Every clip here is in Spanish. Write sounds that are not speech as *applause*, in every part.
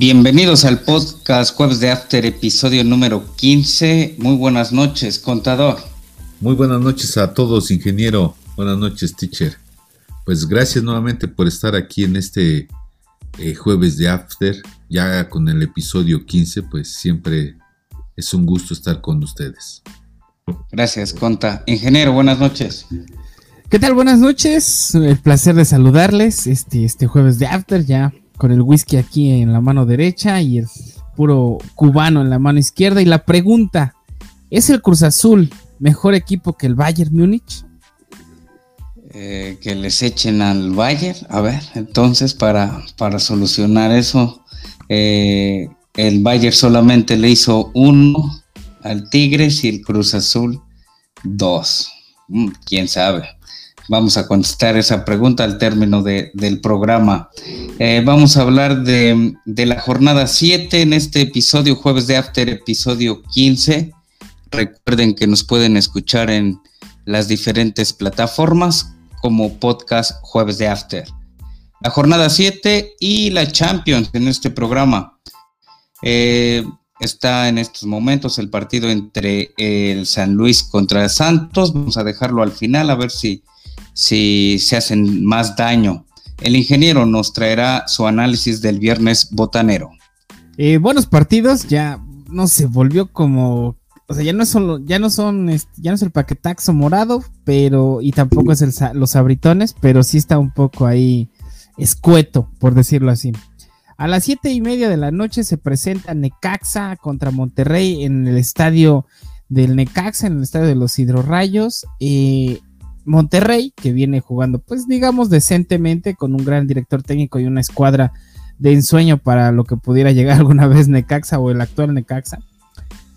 Bienvenidos al podcast Jueves de After, episodio número 15. Muy buenas noches, contador. Muy buenas noches a todos, ingeniero. Buenas noches, teacher. Pues gracias nuevamente por estar aquí en este eh, Jueves de After. Ya con el episodio 15, pues siempre es un gusto estar con ustedes. Gracias, Conta. Ingeniero, buenas noches. ¿Qué tal? Buenas noches. El placer de saludarles este, este jueves de After ya con el whisky aquí en la mano derecha y el puro cubano en la mano izquierda. Y la pregunta, ¿es el Cruz Azul mejor equipo que el Bayern Múnich? Eh, que les echen al Bayern. A ver, entonces para, para solucionar eso, eh, el Bayern solamente le hizo uno al Tigres y el Cruz Azul dos. Mm, ¿Quién sabe? Vamos a contestar esa pregunta al término del programa. Eh, vamos a hablar de, la jornada 7 en este episodio, jueves de After, episodio 15. Recuerden que nos pueden escuchar en las diferentes plataformas como podcast jueves de After. La jornada 7 y la Champions en este programa. Eh, está en estos momentos el partido entre el San Luis contra Santos. Vamos a dejarlo al final a ver si si se hacen más daño. El ingeniero nos traerá su análisis del viernes botanero. Eh, buenos partidos, ya no se volvió como, o sea, ya no es solo, ya no son, ya no es el paquetaxo morado, pero y tampoco es el, los abritones, pero sí está un poco ahí escueto, por decirlo así. A las siete y media de la noche se presenta Necaxa contra Monterrey en el estadio del Necaxa, en el estadio de los Hidrorrayos. Eh, Monterrey, que viene jugando, pues digamos, decentemente, con un gran director técnico y una escuadra de ensueño para lo que pudiera llegar *laughs* alguna vez Necaxa o el actual Necaxa.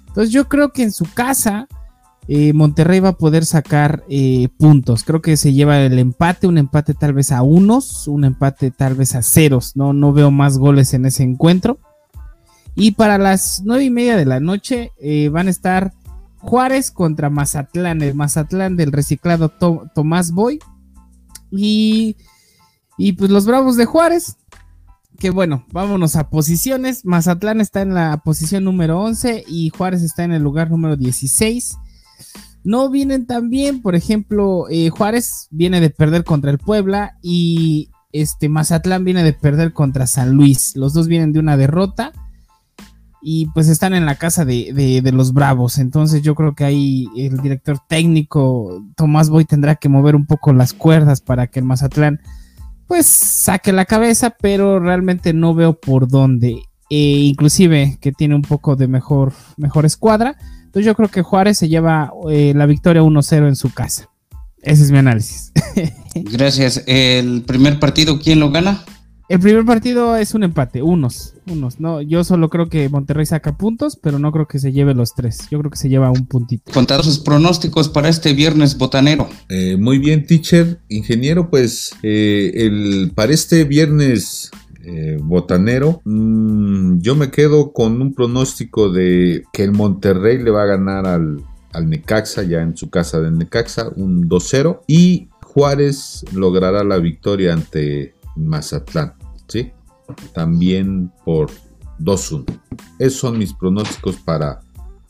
Entonces yo creo que en su casa eh, Monterrey va a poder sacar eh, puntos. Creo que se lleva el empate, un empate tal vez a unos, un empate tal vez a ceros. No, no veo más goles en ese encuentro. Y para las nueve y media de la noche eh, van a estar Juárez contra Mazatlán, el Mazatlán del reciclado Tomás Boy. Y, y pues los Bravos de Juárez, que bueno, vámonos a posiciones. Mazatlán está en la posición número 11 y Juárez está en el lugar número 16. No vienen tan bien, por ejemplo, eh, Juárez viene de perder contra el Puebla y este Mazatlán viene de perder contra San Luis. Los dos vienen de una derrota y pues están en la casa de, los Bravos. Entonces yo creo que ahí el director técnico Tomás Boy tendrá que mover un poco las cuerdas para que el Mazatlán pues saque la cabeza, pero realmente no veo por dónde. E inclusive que tiene un poco de mejor, mejor escuadra. Entonces yo creo que Juárez se lleva eh, la victoria 1-0 en su casa. Ese es mi análisis. *laughs* Gracias. ¿El primer partido quién lo gana? El primer partido es un empate, unos, unos. No, yo solo creo que Monterrey saca puntos, pero no creo que se lleve los tres. Yo creo que se lleva un puntito. Contados sus pronósticos para este viernes botanero. Eh, muy bien, teacher, ingeniero, pues eh, el para este viernes eh, botanero, mm, yo me quedo con un pronóstico de que el Monterrey le va a ganar al, al Necaxa, ya en su casa del Necaxa, un 2-0 y Juárez logrará la victoria ante Mazatlán. ¿Sí? También por 2-1. Esos son mis pronósticos para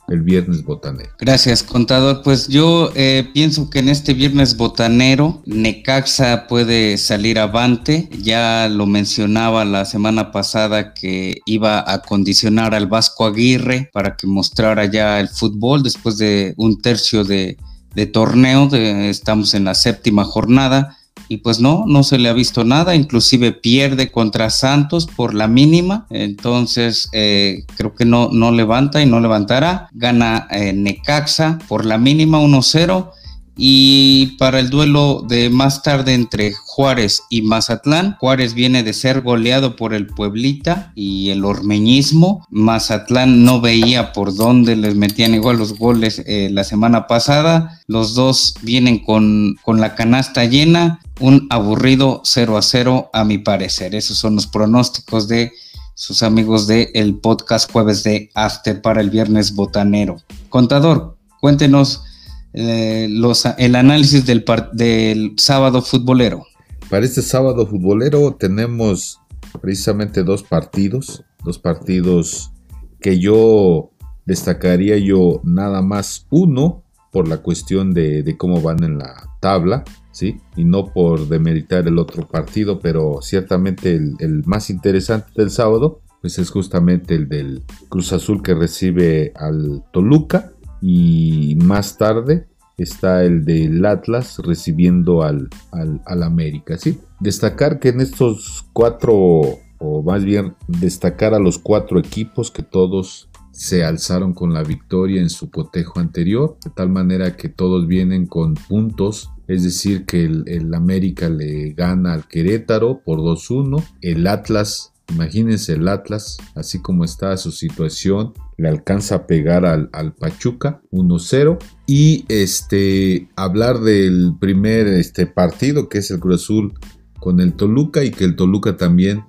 el viernes botanero. Gracias, contador. Pues yo eh, pienso que en este viernes botanero Necaxa puede salir avante. Ya lo mencionaba la semana pasada que iba a condicionar al Vasco Aguirre para que mostrara ya el fútbol después de un tercio de, torneo. estamos en la séptima jornada y pues no, no se le ha visto nada, inclusive pierde contra Santos por la mínima, entonces eh, creo que no, no levanta y no levantará, gana eh, Necaxa por la mínima 1-0 y para el duelo de más tarde entre Juárez y Mazatlán, Juárez viene de ser goleado por el Pueblita y el Ormeñismo. Mazatlán no veía por dónde les metían igual los goles eh, la semana pasada. Los dos vienen con, con la canasta llena. Un aburrido 0 a 0 a mi parecer. Esos son los pronósticos de sus amigos del el podcast jueves de After para el viernes botanero. Contador, cuéntenos eh, el análisis del, del sábado futbolero. Para este sábado futbolero tenemos precisamente dos partidos. dos partidos que yo destacaría yo nada más uno por la cuestión de, cómo van en la tabla, ¿sí? Y no por demeritar el otro partido, pero ciertamente el, el más interesante del sábado, pues es justamente el del Cruz Azul que recibe al Toluca y más tarde está el del Atlas recibiendo al, al, América, ¿sí? Destacar que en estos cuatro, o más bien destacar a los cuatro equipos que todos se alzaron con la victoria en su cotejo anterior, de tal manera que todos vienen con puntos, es decir, que el, el América le gana al Querétaro por 2-1, el Atlas Imagínense el Atlas, así como está su situación, le alcanza a pegar al, Pachuca 1-0 y este hablar del primer este partido que es el Cruz Azul con el Toluca y que el Toluca también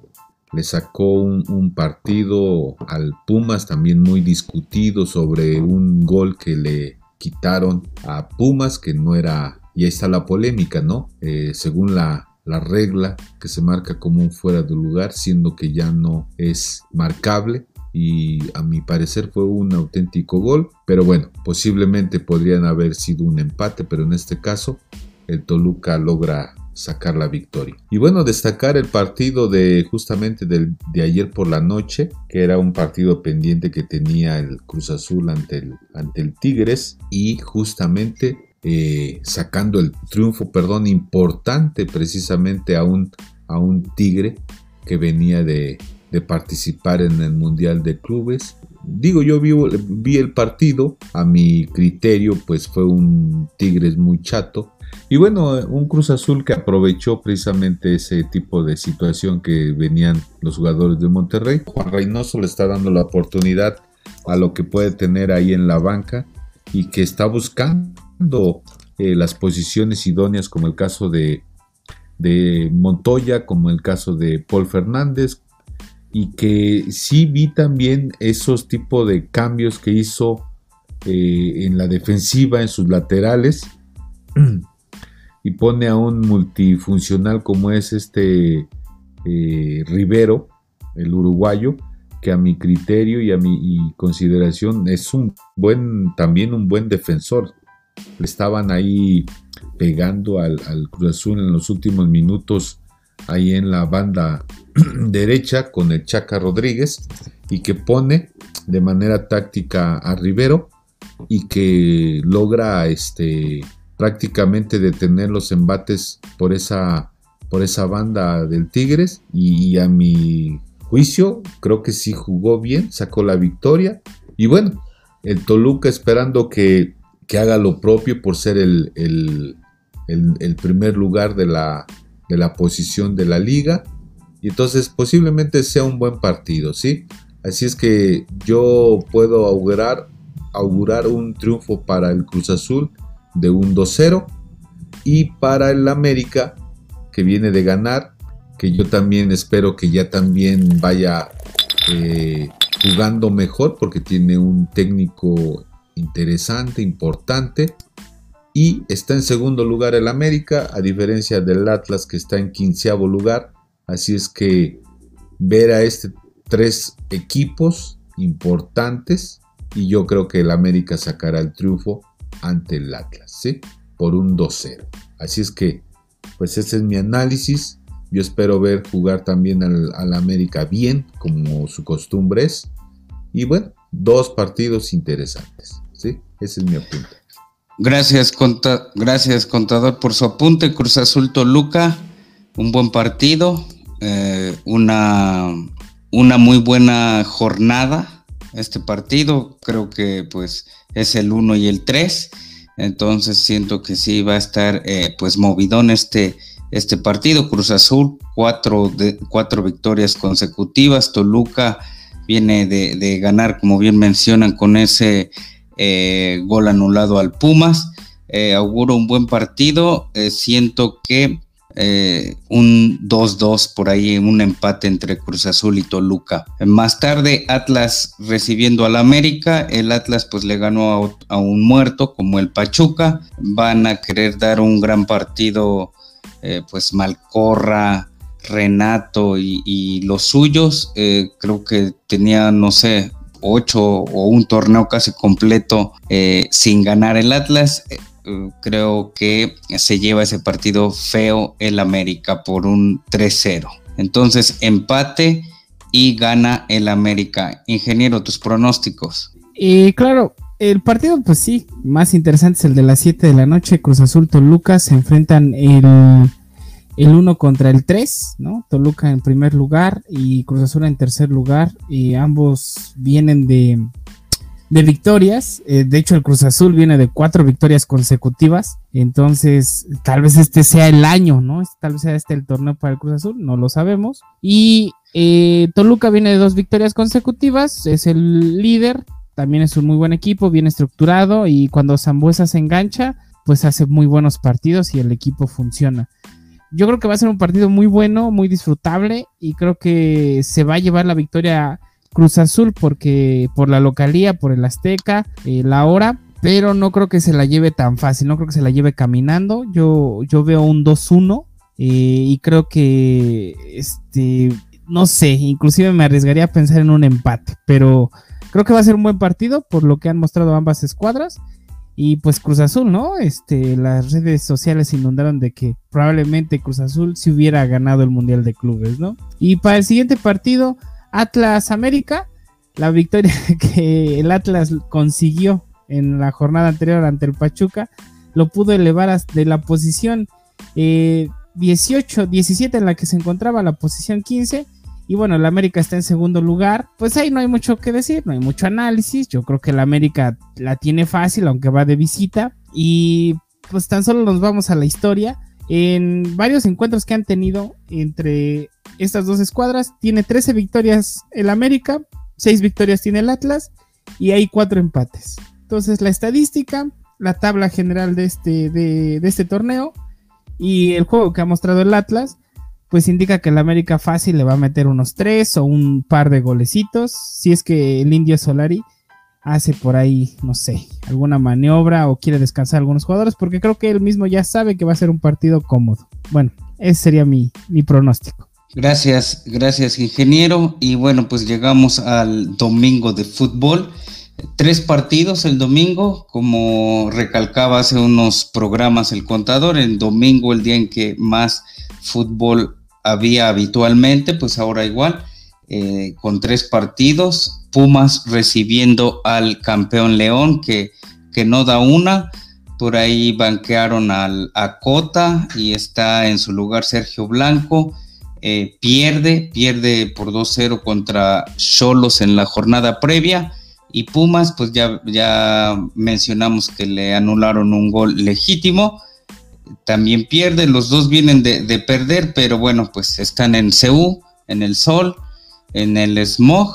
le sacó un, partido al Pumas también muy discutido sobre un gol que le quitaron a Pumas que no era y ahí está la polémica no eh, según la la regla que se marca como un fuera de lugar, siendo que ya no es marcable. Y a mi parecer fue un auténtico gol. Pero bueno, posiblemente podrían haber sido un empate, pero en este caso el Toluca logra sacar la victoria. Y bueno, destacar el partido de justamente de ayer por la noche, que era un partido pendiente que tenía el Cruz Azul ante el, ante el Tigres y justamente eh, sacando el triunfo, perdón, importante precisamente a un, a un Tigre que venía de, participar en el Mundial de Clubes. Digo, yo vi, vi, el partido, a mi criterio, pues fue un Tigres muy chato. Y bueno, un Cruz Azul que aprovechó precisamente ese tipo de situación que venían los jugadores de Monterrey. Juan Reynoso le está dando la oportunidad a lo que puede tener ahí en la banca y que está buscando eh, las posiciones idóneas como el caso de, Montoya, como el caso de Paul Fernández, y que sí vi también esos tipos de cambios que hizo eh, en la defensiva, en sus laterales, y pone a un multifuncional como es este eh, Rivero, el uruguayo, que a mi criterio y a mi consideración es un buen, también un buen defensor estaban ahí pegando al, Cruz Azul en los últimos minutos ahí en la banda *clears throat* derecha con el Chaca Rodríguez y que pone de manera táctica a Rivero y que logra este prácticamente detener los embates por esa por esa banda del Tigres. Y, a mi juicio creo que sí jugó bien, sacó la victoria. Y bueno, el Toluca esperando que que haga lo propio por ser el, el, primer lugar de la, de la posición de la liga. Y entonces posiblemente sea un buen partido, ¿sí? Así es que yo puedo augurar, augurar un triunfo para el Cruz Azul de un 2-0 y para el América que viene de ganar, que yo también espero que ya también vaya eh, jugando mejor porque tiene un técnico interesante, importante. Y está en segundo lugar el América, a diferencia del Atlas que está en quinceavo lugar. Así es que ver a este tres equipos importantes y yo creo que el América sacará el triunfo ante el Atlas, ¿sí? Por un 2-0. Así es que, pues ese es mi análisis. Yo espero ver jugar también al, al América bien, como su costumbre es. Y bueno, dos partidos interesantes. Ese es mi apunte. Gracias, gracias contador, por su apunte. Cruz Azul Toluca, un buen partido, eh, una, una muy buena jornada. Este partido creo que pues es el 1 y el 3. Entonces siento que sí va a estar eh, pues movidón este, este partido. Cruz Azul, cuatro, de, cuatro victorias consecutivas. Toluca viene de, ganar, como bien mencionan, con ese eh, gol anulado al Pumas. Eh, auguro un buen partido. Eh, siento que un 2-2 por ahí, un empate entre Cruz Azul y Toluca. Más tarde, Atlas recibiendo al América. El Atlas pues le ganó a, un muerto como el Pachuca. Van a querer dar un gran partido, pues Malcorra, Renato y, los suyos. Creo que tenía, no sé, ocho o un torneo casi completo eh, sin ganar el Atlas. Eh, creo que se lleva ese partido feo el América por un 3-0. Entonces, empate y gana el América. Ingeniero, tus pronósticos. Y claro, el partido, pues sí, más interesante es el de las 7 de la noche. Cruz Azul Toluca se enfrentan el, el 1 contra el 3, ¿no? Toluca en primer lugar y Cruz Azul en tercer lugar. Y ambos vienen de, victorias. Eh, de hecho, el Cruz Azul viene de cuatro victorias consecutivas. Entonces, tal vez este sea el año, ¿no? Tal vez sea este el torneo para el Cruz Azul, no lo sabemos. Y eh, Toluca viene de dos victorias consecutivas, es el líder, también es un muy buen equipo, bien estructurado y cuando Zambuesa se engancha, pues hace muy buenos partidos y el equipo funciona. Yo creo que va a ser un partido muy bueno, muy disfrutable y creo que se va a llevar la victoria Cruz Azul porque por la localía, por el Azteca, eh, la hora, pero no creo que se la lleve tan fácil, no creo que se la lleve caminando. Yo, yo veo un 2-1 eh, y creo que este no sé, inclusive me arriesgaría a pensar en un empate, pero creo que va a ser un buen partido por lo que han mostrado ambas escuadras. Y pues Cruz Azul, ¿no? Este, las redes sociales inundaron de que probablemente Cruz Azul si hubiera ganado el Mundial de Clubes, ¿no? Y para el siguiente partido, Atlas América, la victoria *laughs* que el Atlas consiguió en la jornada anterior ante el Pachuca, lo pudo elevar de la posición eh, 18, 17 en la que se encontraba la posición 15. Y bueno, el América está en segundo lugar. Pues ahí no hay mucho que decir, no hay mucho análisis. Yo creo que el América la tiene fácil, aunque va de visita. Y pues tan solo nos vamos a la historia. En varios encuentros que han tenido entre estas dos escuadras, tiene 13 victorias el América, 6 victorias tiene el Atlas y hay 4 empates. Entonces la estadística, la tabla general de este, de, de este torneo y el juego que ha mostrado el Atlas, pues indica que el América fácil le va a meter unos tres o un par de golecitos. Si es que el Indio Solari hace por ahí, no sé, alguna maniobra o quiere descansar algunos jugadores, porque creo que él mismo ya sabe que va a ser un partido cómodo. Bueno, ese sería mi, mi pronóstico. Gracias, gracias ingeniero. Y bueno, pues llegamos al domingo de fútbol tres partidos el domingo, como recalcaba hace unos programas el contador, el domingo el día en que más fútbol había habitualmente, pues ahora igual, eh, con tres partidos, Pumas recibiendo al campeón León que, que no da una, por ahí banquearon al, a Cota y está en su lugar Sergio Blanco. Eh, pierde, pierde por 2-0 contra Cholos en la jornada previa y Pumas, pues ya, ya mencionamos que le anularon un gol legítimo. También pierde, los dos vienen de, perder, pero bueno, pues están en CU, en el sol, en el smog.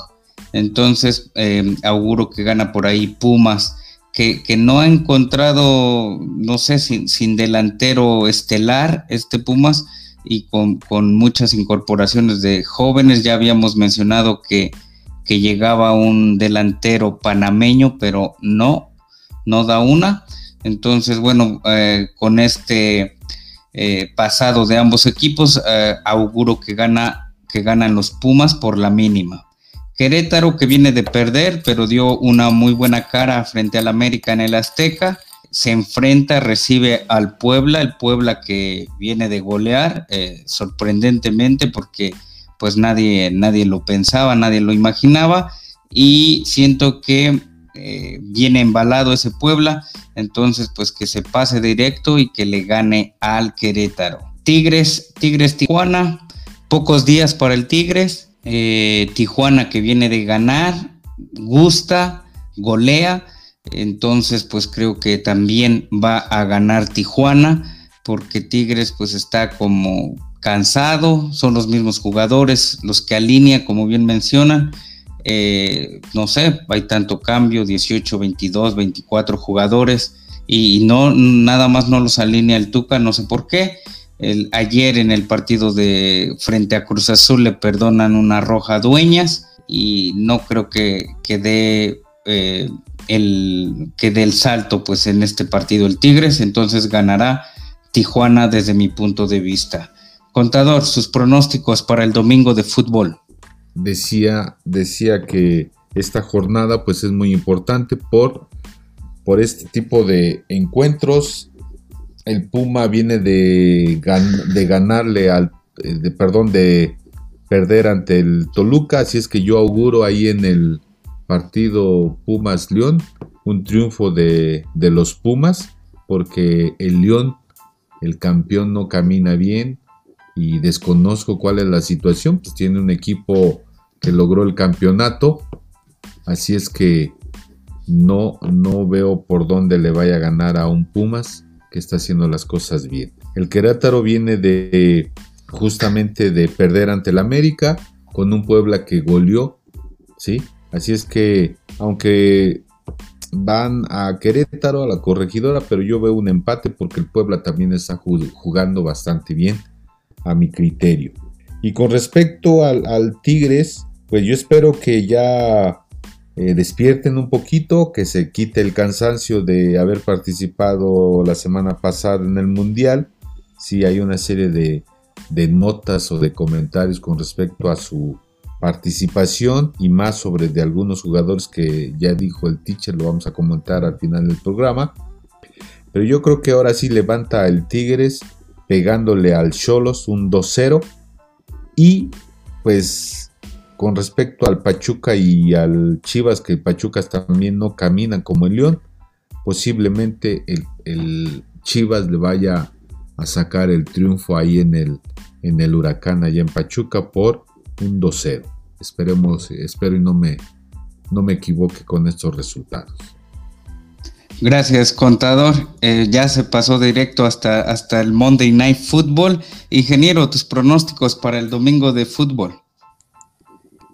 Entonces, eh, auguro que gana por ahí Pumas, que, no ha encontrado, no sé, sin, sin delantero estelar, este Pumas, y con, con muchas incorporaciones de jóvenes. Ya habíamos mencionado que que llegaba un delantero panameño, pero no, no da una. Entonces, bueno, eh, con este eh, pasado de ambos equipos, eh, auguro que, gana, que ganan los Pumas por la mínima. Querétaro que viene de perder, pero dio una muy buena cara frente al América en el Azteca. Se enfrenta, recibe al Puebla, el Puebla que viene de golear, sorprendentemente porque pues nadie, nadie lo pensaba, nadie lo imaginaba y siento que eh, viene embalado ese Puebla, entonces pues que se pase directo y que le gane al Querétaro. Tigres, Tigres Tijuana, pocos días para el Tigres, eh, Tijuana que viene de ganar, gusta, golea, entonces pues creo que también va a ganar Tijuana porque Tigres pues está como cansado, son los mismos jugadores los que alinea, como bien mencionan. Eh, no sé, hay tanto cambio, 18, 22, 24 jugadores y no nada más no los alinea el Tuca, no sé por qué. El, ayer en el partido de frente a Cruz Azul le perdonan una roja dueñas y no creo que, que dé eh, el que dé el salto pues en este partido el Tigres, entonces ganará Tijuana desde mi punto de vista. Contador, sus pronósticos para el domingo de fútbol. Decía, decía que esta jornada pues es muy importante por, por este tipo de encuentros. El Puma viene de, de ganarle al, eh, de, perdón, de perder ante el Toluca, así es que yo auguro ahí en el partido Pumas León un triunfo de, de los Pumas, porque el León, el campeón, no camina bien y desconozco cuál es la situación, pues tiene un equipo que logró el campeonato, así es que no, no veo por dónde le vaya a ganar a un Pumas que está haciendo las cosas bien. El Querétaro viene de justamente de perder ante el América con un Puebla que goleó, ¿sí? Así es que, aunque van a Querétaro, a la corregidora, pero yo veo un empate porque el Puebla también está jugando bastante bien, a mi criterio. Y con respecto al, Tigres, pues yo espero que ya eh, despierten un poquito, que se quite el cansancio de haber participado la semana pasada en el Mundial. Si hay una serie de, de notas o de comentarios con respecto a su participación y más sobre de algunos jugadores que ya dijo el teacher, lo vamos a comentar al final del programa. Pero yo creo que ahora sí levanta el Tigres pegándole al Cholos un 2-0 y pues con respecto al Pachuca y al Chivas, que Pachucas también no caminan como el León, posiblemente el, el Chivas le vaya a sacar el triunfo ahí en el, en el Huracán, allá en Pachuca, por un 2-0. Esperemos, espero y no me, no me equivoque con estos resultados. Gracias, contador. Eh, ya se pasó directo hasta, hasta el Monday Night Football. Ingeniero, tus pronósticos para el domingo de fútbol.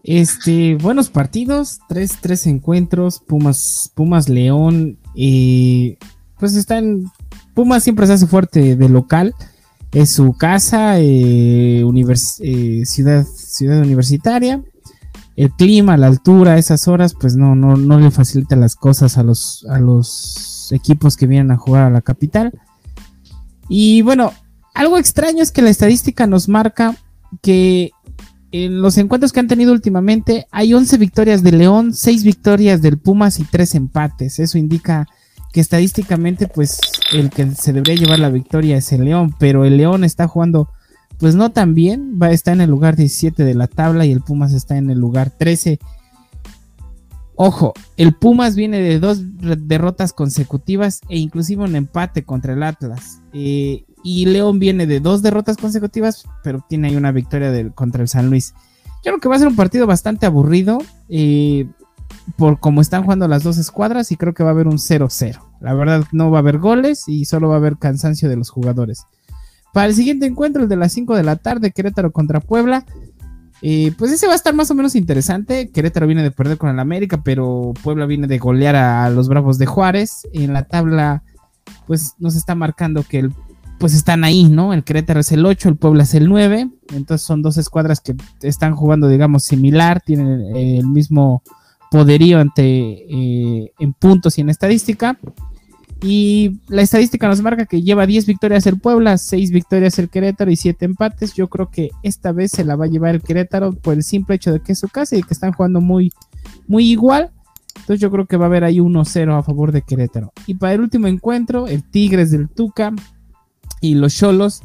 Este, buenos partidos, tres, tres encuentros, Pumas, Pumas León, y pues están, Pumas siempre se hace fuerte de local, es su casa, eh, eh, ciudad, ciudad universitaria, el clima, la altura, esas horas, pues no, no, no le facilita las cosas a los, a los equipos que vienen a jugar a la capital. Y bueno, algo extraño es que la estadística nos marca que en los encuentros que han tenido últimamente hay 11 victorias de León, 6 victorias del Pumas y 3 empates. Eso indica que estadísticamente pues el que se debería llevar la victoria es el León, pero el León está jugando pues no tan bien, va, está en el lugar 17 de la tabla y el Pumas está en el lugar 13. Ojo, el Pumas viene de dos derrotas consecutivas e inclusive un empate contra el Atlas. Eh, y León viene de dos derrotas consecutivas, pero tiene ahí una victoria contra el San Luis. Yo creo que va a ser un partido bastante aburrido eh, por cómo están jugando las dos escuadras y creo que va a haber un 0-0. La verdad no va a haber goles y solo va a haber cansancio de los jugadores. Para el siguiente encuentro, el de las 5 de la tarde, Querétaro contra Puebla. Eh, pues ese va a estar más o menos interesante. Querétaro viene de perder con el América, pero Puebla viene de golear a los Bravos de Juárez. En la tabla, pues nos está marcando que el, pues están ahí, ¿no? El Querétaro es el 8, el Puebla es el 9. Entonces son dos escuadras que están jugando, digamos, similar, tienen el mismo poderío ante, eh, en puntos y en estadística. Y la estadística nos marca que lleva 10 victorias el Puebla, 6 victorias el Querétaro y 7 empates. Yo creo que esta vez se la va a llevar el Querétaro por el simple hecho de que es su casa y que están jugando muy, muy igual. Entonces yo creo que va a haber ahí 1-0 a favor de Querétaro. Y para el último encuentro, el Tigres del Tuca y los Cholos.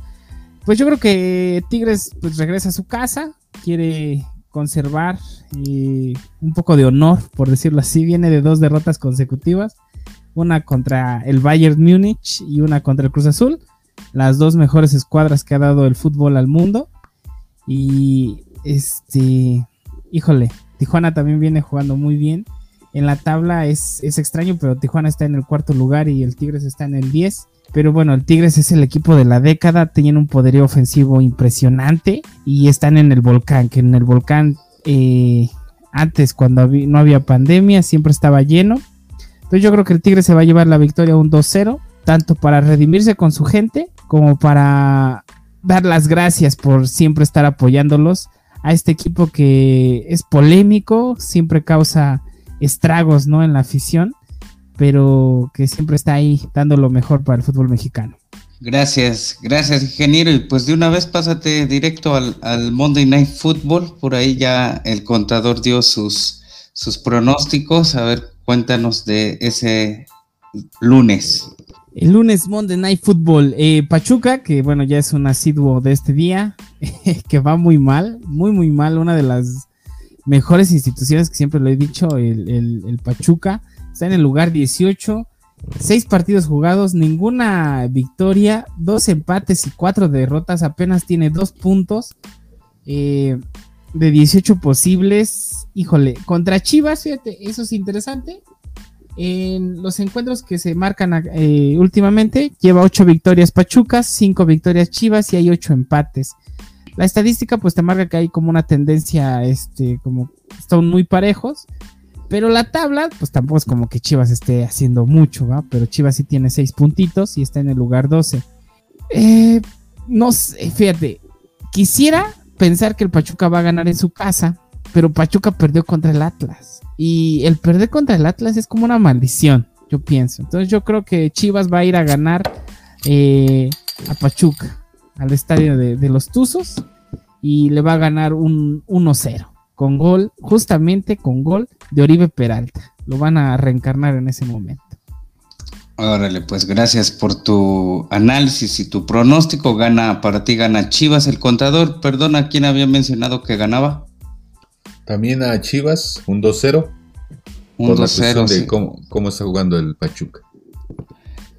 Pues yo creo que Tigres pues regresa a su casa, quiere conservar eh, un poco de honor, por decirlo así. Viene de dos derrotas consecutivas una contra el Bayern Múnich y una contra el Cruz Azul, las dos mejores escuadras que ha dado el fútbol al mundo. Y este, híjole, Tijuana también viene jugando muy bien. En la tabla es, es extraño, pero Tijuana está en el cuarto lugar y el Tigres está en el 10. Pero bueno, el Tigres es el equipo de la década, tienen un poderío ofensivo impresionante y están en el volcán, que en el volcán eh, antes cuando no había pandemia siempre estaba lleno entonces yo creo que el Tigre se va a llevar la victoria un 2-0, tanto para redimirse con su gente como para dar las gracias por siempre estar apoyándolos a este equipo que es polémico, siempre causa estragos ¿no? en la afición, pero que siempre está ahí dando lo mejor para el fútbol mexicano. Gracias, gracias ingeniero. Y pues de una vez pásate directo al, al, Monday Night Football. Por ahí ya el contador dio sus, sus pronósticos. A ver, cuéntanos de ese lunes. El lunes Monday Night Football. Eh, Pachuca, que bueno, ya es un asiduo de este día, *laughs* que va muy mal, muy, muy mal. Una de las mejores instituciones que siempre lo he dicho, el, el Pachuca. Está en el lugar 18 Seis partidos jugados, ninguna victoria, dos empates y cuatro derrotas. Apenas tiene dos puntos eh, de 18 posibles. Híjole, contra Chivas, fíjate, eso es interesante. En los encuentros que se marcan eh, últimamente, lleva ocho victorias Pachucas, cinco victorias Chivas y hay ocho empates. La estadística pues te marca que hay como una tendencia, este, como están muy parejos. Pero la tabla, pues tampoco es como que Chivas esté haciendo mucho, ¿va? Pero Chivas sí tiene 6 puntitos y está en el lugar 12. Eh, no sé, fíjate, quisiera pensar que el Pachuca va a ganar en su casa, pero Pachuca perdió contra el Atlas. Y el perder contra el Atlas es como una maldición, yo pienso. Entonces yo creo que Chivas va a ir a ganar eh, a Pachuca, al estadio de, de los Tuzos, y le va a ganar un 1-0 con gol, justamente con gol de Oribe Peralta. Lo van a reencarnar en ese momento. Órale, pues gracias por tu análisis y tu pronóstico. Gana para ti, gana Chivas el contador. Perdona, ¿quién había mencionado que ganaba? También a Chivas, un 2-0. Un 2-0. de cómo, está jugando el Pachuca.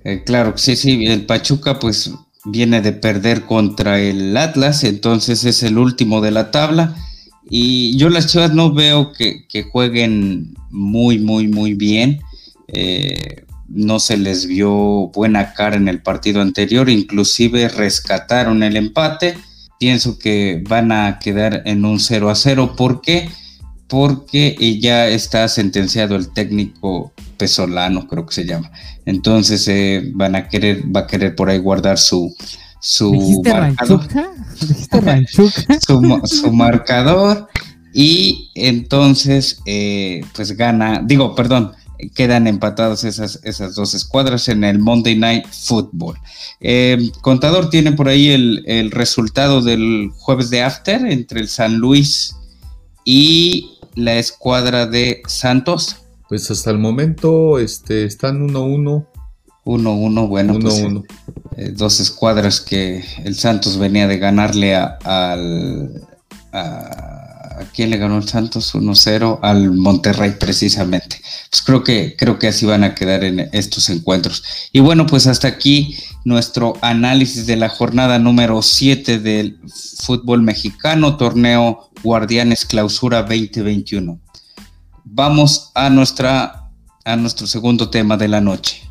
Eh, claro, sí, sí, el Pachuca pues viene de perder contra el Atlas, entonces es el último de la tabla y yo las Chivas no veo que, jueguen muy, muy, muy bien. Eh, no se les vio buena cara en el partido anterior, inclusive rescataron el empate. Pienso que van a quedar en un 0 a 0. ¿Por qué? Porque ya está sentenciado el técnico Pesolano, creo que se llama. Entonces eh, van a querer, va a querer por ahí guardar su, su marcador, *laughs* su, marcador y entonces eh, pues gana, digo, perdón, quedan empatados esas, esas dos escuadras en el Monday Night Football. Eh, contador tiene por ahí el, el, resultado del jueves de After entre el San Luis y la escuadra de Santos. Pues hasta el momento este, están 1-1 1-1, bueno, pues, eh, dos escuadras que el Santos venía de ganarle a, al... A, quién le ganó el Santos? 1-0 al Monterrey precisamente. Pues creo que, creo que así van a quedar en estos encuentros. Y bueno, pues hasta aquí nuestro análisis de la jornada número 7 del fútbol mexicano, torneo Guardianes Clausura 2021. Vamos a, nuestra, a nuestro segundo tema de la noche.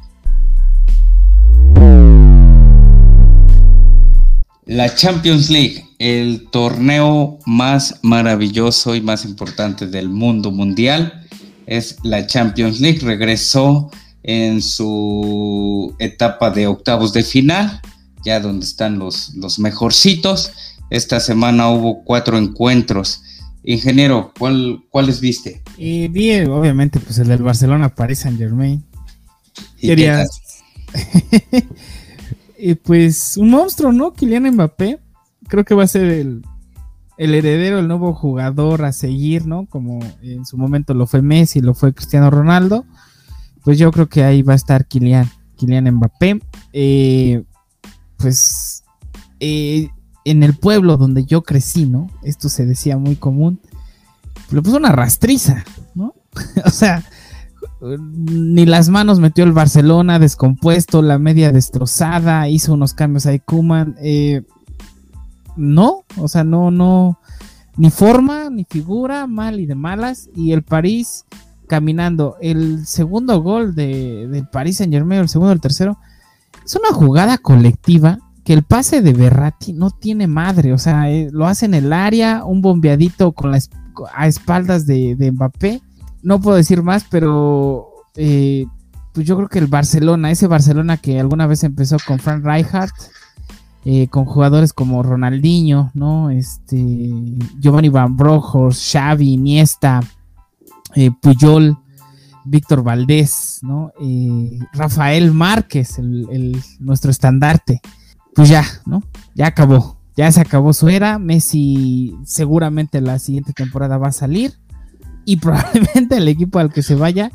La Champions League, el torneo más maravilloso y más importante del mundo mundial, es la Champions League. Regresó en su etapa de octavos de final, ya donde están los, los mejorcitos. Esta semana hubo cuatro encuentros. Ingeniero, ¿cuál, ¿cuáles viste? Eh, vi, obviamente, pues el del Barcelona Paris Saint Germain. Querías. *laughs* pues un monstruo, ¿no? Kylian Mbappé. Creo que va a ser el, heredero, el nuevo jugador a seguir, ¿no? Como en su momento lo fue Messi, lo fue Cristiano Ronaldo. Pues yo creo que ahí va a estar Kylian, Kylian Mbappé. Eh, pues eh, en el pueblo donde yo crecí, ¿no? Esto se decía muy común. Le puso una rastriza, ¿no? *laughs* o sea, ni las manos metió el Barcelona, descompuesto, la media destrozada, hizo unos cambios ahí Kuman. Eh, no, o sea, no, no, ni forma, ni figura, mal y de malas. Y el París caminando. El segundo gol de, del París Saint Germain, el segundo, el tercero, es una jugada colectiva que el pase de Berratti no tiene madre. O sea, eh, lo hace en el área, un bombeadito con la, a espaldas de, Mbappé no puedo decir más, pero eh, pues yo creo que el Barcelona, ese Barcelona que alguna vez empezó con Frank Rijkaard, eh, con jugadores como Ronaldinho, ¿no? Este, Giovanni Van Bronckhorst, Xavi, Iniesta, eh, Puyol, Víctor Valdés, ¿no? Rafael Márquez, el, nuestro estandarte. pues ya, ¿no? Ya acabó. Ya se acabó su era. Messi seguramente la siguiente temporada va a salir. Y probablemente el equipo al que se vaya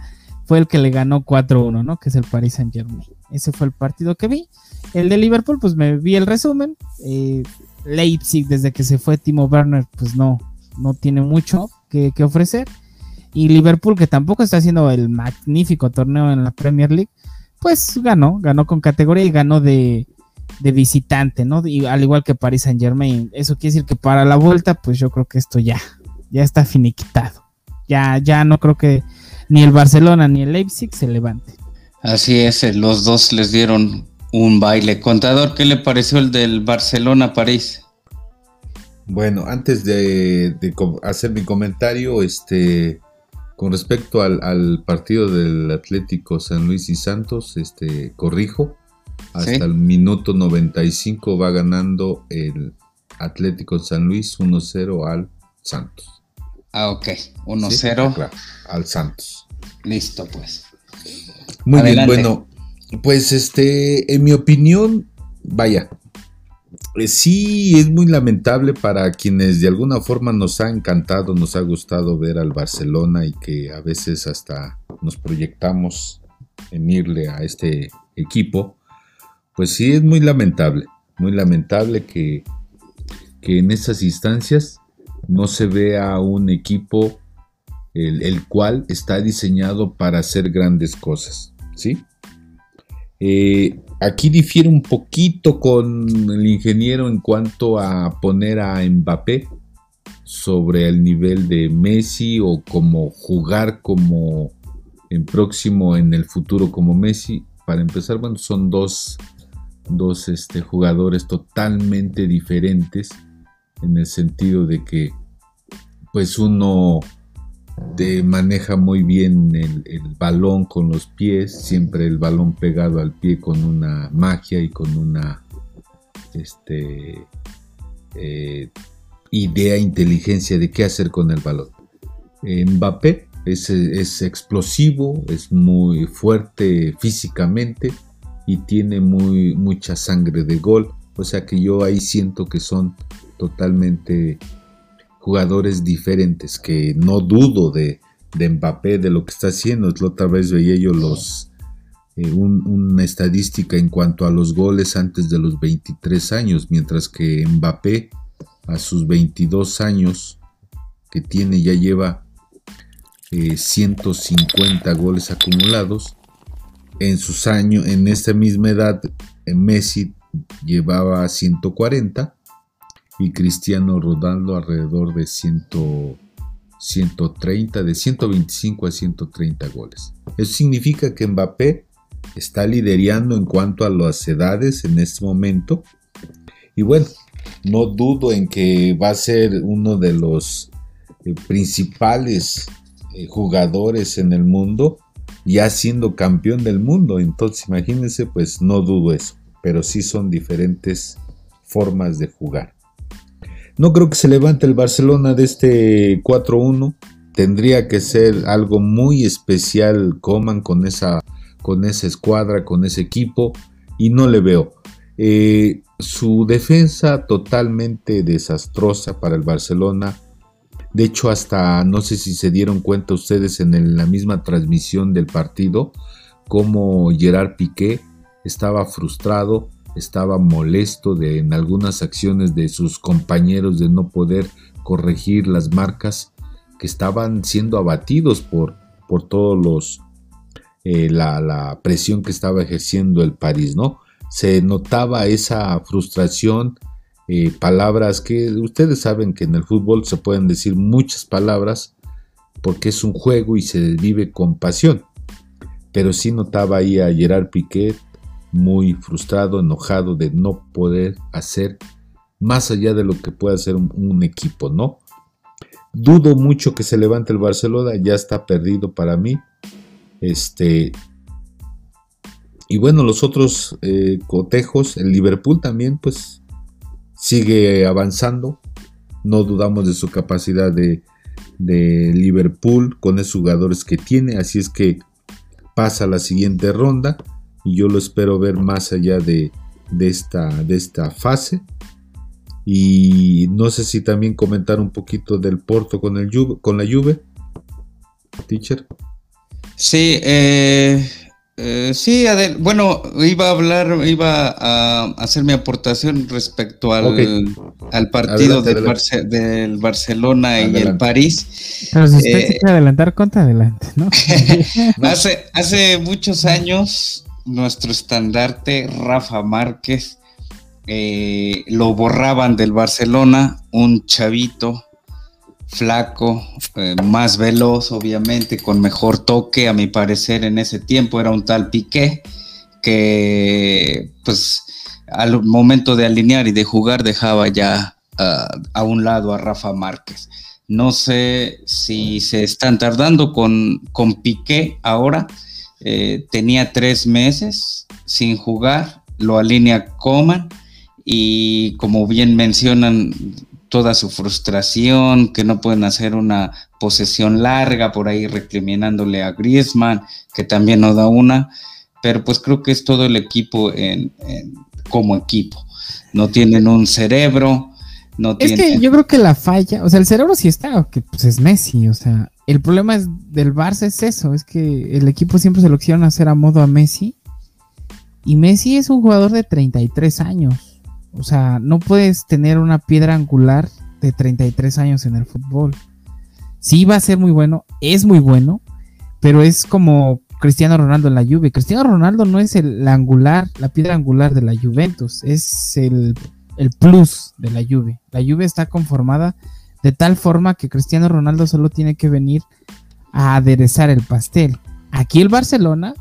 fue el que le ganó 4-1, ¿no? Que es el Paris Saint Germain. Ese fue el partido que vi. El de Liverpool, pues me vi el resumen. Eh, Leipzig, desde que se fue Timo Werner, pues no, no tiene mucho que, ofrecer. Y Liverpool, que tampoco está haciendo el magnífico torneo en la Premier League, pues ganó, ganó con categoría y ganó de, visitante, ¿no? Y al igual que Paris Saint Germain. Eso quiere decir que para la vuelta, pues yo creo que esto ya, ya está finiquitado. Ya, ya no creo que ni el Barcelona ni el Leipzig se levante. Así es, eh, los dos les dieron un baile. Contador, ¿qué le pareció el del Barcelona-París? Bueno, antes de, hacer mi comentario, este, con respecto al, partido del Atlético San Luis y Santos, este, corrijo, hasta el minuto 95 va ganando el Atlético San Luis 1-0 al Santos. Ah, ok, 1-0. al Santos. Listo, pues. Muy bien, bueno, pues este, en mi opinión, vaya, sí, es muy lamentable para quienes de alguna forma nos ha encantado, nos ha gustado ver al Barcelona y que a veces hasta nos proyectamos en irle a este equipo. Pues sí, es muy lamentable, muy lamentable que, que en estas instancias no se vea un equipo el, el cual está diseñado para hacer grandes cosas, ¿sí? Eh, aquí difiere un poquito con el ingeniero en cuanto a poner a Mbappé sobre el nivel de Messi o como jugar como en próximo en el futuro como Messi. Para empezar, bueno, son dos, dos este, jugadores totalmente diferentes en el sentido de que pues uno de, maneja muy bien el, balón con los pies, siempre el balón pegado al pie con una magia y con una este, eh, idea, inteligencia de qué hacer con el balón. Mbappé es, es, explosivo, es muy fuerte físicamente y tiene muy, mucha sangre de gol. O sea que yo ahí siento que son totalmente jugadores diferentes, que no dudo de, de Mbappé, de lo que está haciendo. La otra vez veía yo los, eh, una estadística en cuanto a los goles antes de los 23 años, mientras que Mbappé a sus 22 años que tiene ya lleva 150 eh, goles acumulados. En sus años, en esta misma edad, Messi llevaba 140 y Cristiano Ronaldo alrededor de 130, de 125 a 130 goles. Eso significa que Mbappé está liderando en cuanto a las edades en este momento. Y bueno, no dudo en que va a ser uno de los eh, principales eh, jugadores en el mundo, ya siendo campeón del mundo. Entonces, imagínense, pues no dudo eso, pero sí son diferentes formas de jugar. No creo que se levante el Barcelona de este 4-1. Tendría que ser algo muy especial Coman con esa, con esa escuadra, con ese equipo. Y no le veo. Eh, su defensa totalmente desastrosa para el Barcelona. De hecho, hasta no sé si se dieron cuenta ustedes en la misma transmisión del partido, como Gerard Piqué estaba frustrado estaba molesto de en algunas acciones de sus compañeros de no poder corregir las marcas que estaban siendo abatidos por, por todos los eh, la, presión que estaba ejerciendo el París, ¿no? Se notaba esa frustración, eh, palabras que ustedes saben que en el fútbol se pueden decir muchas palabras porque es un juego y se vive con pasión. Pero sí notaba ahí a Gerard Piquet muy frustrado, enojado de no poder hacer más allá de lo que puede hacer un, equipo, ¿no? Dudo mucho que se levante el Barcelona, ya está perdido para mí. Este. Y bueno, los otros eh, cotejos, el Liverpool también, pues sigue avanzando. No dudamos de su capacidad de, de Liverpool con esos jugadores que tiene. Así es que pasa a la siguiente ronda y yo lo espero ver más allá de, de esta, de esta fase. Y no sé si también comentar un poquito del Porto con, el con la Juve, teacher. Sí, eh, eh, sí, bueno, iba a hablar, iba a hacer mi aportación respecto al, al partido del Barcelona y el París. Pero si usted eh, quiere adelantar, contra adelante, ¿no? *laughs* hace, hace muchos años, nuestro estandarte, Rafa Márquez, eh, lo borraban del Barcelona, un chavito flaco, eh, más veloz, obviamente, con mejor toque, a mi parecer en ese tiempo era un tal Piqué, que pues al momento de alinear y de jugar dejaba ya ah, a un lado a Rafa Márquez. No sé si se están tardando con, con Piqué ahora. Eh, tenía tres meses sin jugar, lo alinea Coman y como bien mencionan, toda su frustración, que no pueden hacer una posesión larga por ahí recriminándole a Griezmann, que también no da una, pero pues creo que es todo el equipo en, como equipo. No tienen un cerebro, no es que yo creo que la falla, o sea, el cerebro sí está, que pues es Messi, o sea, el problema es del Barça es eso, es que el equipo siempre se lo quisieron hacer a modo a Messi, y Messi es un jugador de 33 años o sea, no puedes tener una piedra angular de 33 años en el fútbol. Sí va a ser muy bueno, es muy bueno, pero es como Cristiano Ronaldo en la Juve. Cristiano Ronaldo no es el angular, la piedra angular de la Juventus, es el, el plus de la Juve. La Juve está conformada de tal forma que Cristiano Ronaldo solo tiene que venir a aderezar el pastel. Aquí el Barcelona,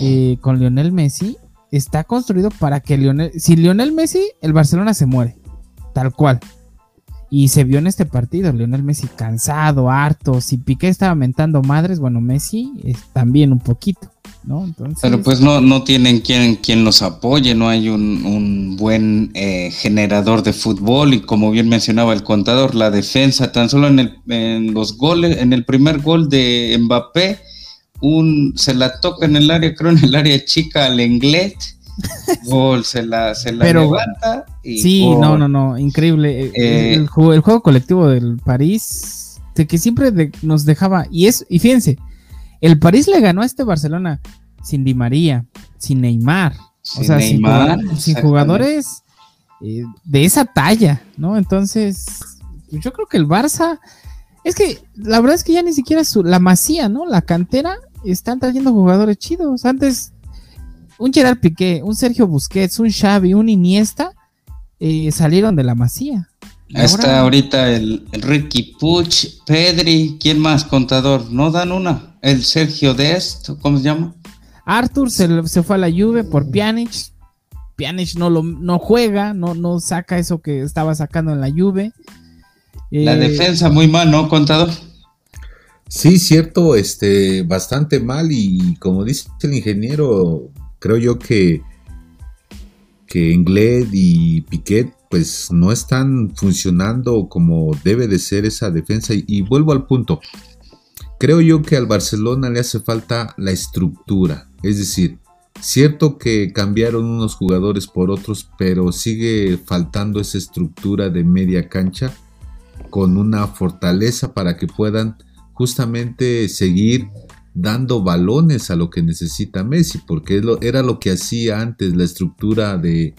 eh, con Lionel Messi, está construido para que Lionel, si Lionel Messi, el Barcelona se muere, tal cual. Y se vio en este partido, Lionel Messi cansado, harto. Si Piqué estaba mentando madres, bueno, Messi también un poquito, ¿no? Entonces, Pero pues no, no tienen quien, quien los apoye, no hay un, buen eh, generador de fútbol y como bien mencionaba el contador, la defensa, tan solo en, el, en los goles, en el primer gol de Mbappé, un, se la toca en el área, creo en el área chica al Englet, gol, se la, se la levanta. Y sí, no, no, no, increíble. Eh, el, juego, colectivo del París, de que siempre nos dejaba, y es, y fíjense, el París le ganó a este Barcelona sin Di María, sin Neymar, o sea, sin, jugadores eh, de esa talla, ¿no? Entonces, yo creo que el Barça es que la verdad es que ya ni siquiera su, la masía, ¿no? La cantera están trayendo jugadores chidos. Antes, un Gerard Piqué, un Sergio Busquets, un Xavi, un Iniesta eh, salieron de la masía. Está ahorita el, Ricky Puch, Pedri, ¿quién más? Contador, ¿no dan una? El Sergio Dest, ¿cómo se llama? Arthur se, se fue a la Juve por Pjanic. Pjanic no, lo, no juega, no, no saca eso que estaba sacando en la Juve. La eh, defensa muy mal, ¿no, contador? Sí, cierto, este, bastante mal y como dice el ingeniero, creo yo que, que y Piquet pues no están funcionando como debe de ser esa defensa y vuelvo al punto. Creo yo que al Barcelona le hace falta la estructura, es decir, Cierto que cambiaron unos jugadores por otros, pero sigue faltando esa estructura de media cancha con una fortaleza para que puedan justamente seguir dando balones a lo que necesita Messi, porque era lo que hacía antes la estructura de,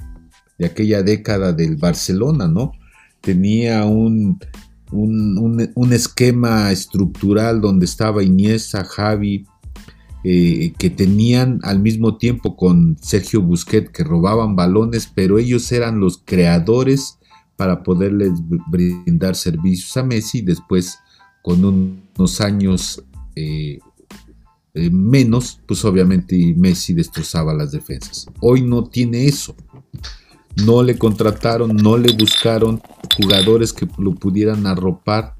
aquella década del Barcelona, ¿no? Tenía un, un, esquema estructural donde estaba Iniesta, Javi, eh, que tenían al mismo tiempo con Sergio Busquets que robaban balones, pero ellos eran los creadores para poderles brindar servicios a Messi. Después, con unos años eh, eh, menos, pues obviamente Messi destrozaba las defensas. Hoy no tiene eso. No le contrataron, no le buscaron jugadores que lo pudieran arropar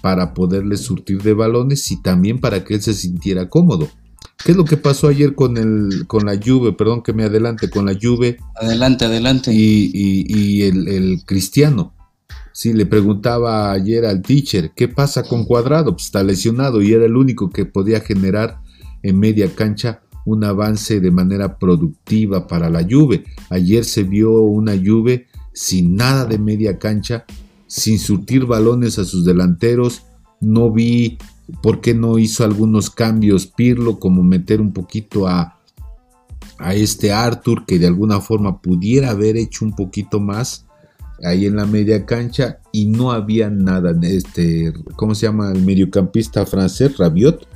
para poderle surtir de balones y también para que él se sintiera cómodo. ¿Qué es lo que pasó ayer con el con la Juve? Perdón que me adelante, con la Juve. Adelante, adelante. Y, el, Cristiano. Sí, le preguntaba ayer al teacher, ¿qué pasa con Cuadrado? Pues está lesionado y era el único que podía generar en media cancha un avance de manera productiva para la Juve. Ayer se vio una Juve sin nada de media cancha, sin surtir balones a sus delanteros. No vi por qué no hizo algunos cambios Pirlo, como meter un poquito a, este Arthur, que de alguna forma pudiera haber hecho un poquito más ahí en la media cancha y no había nada. Este, ¿Cómo se llama el mediocampista francés? Rabiot.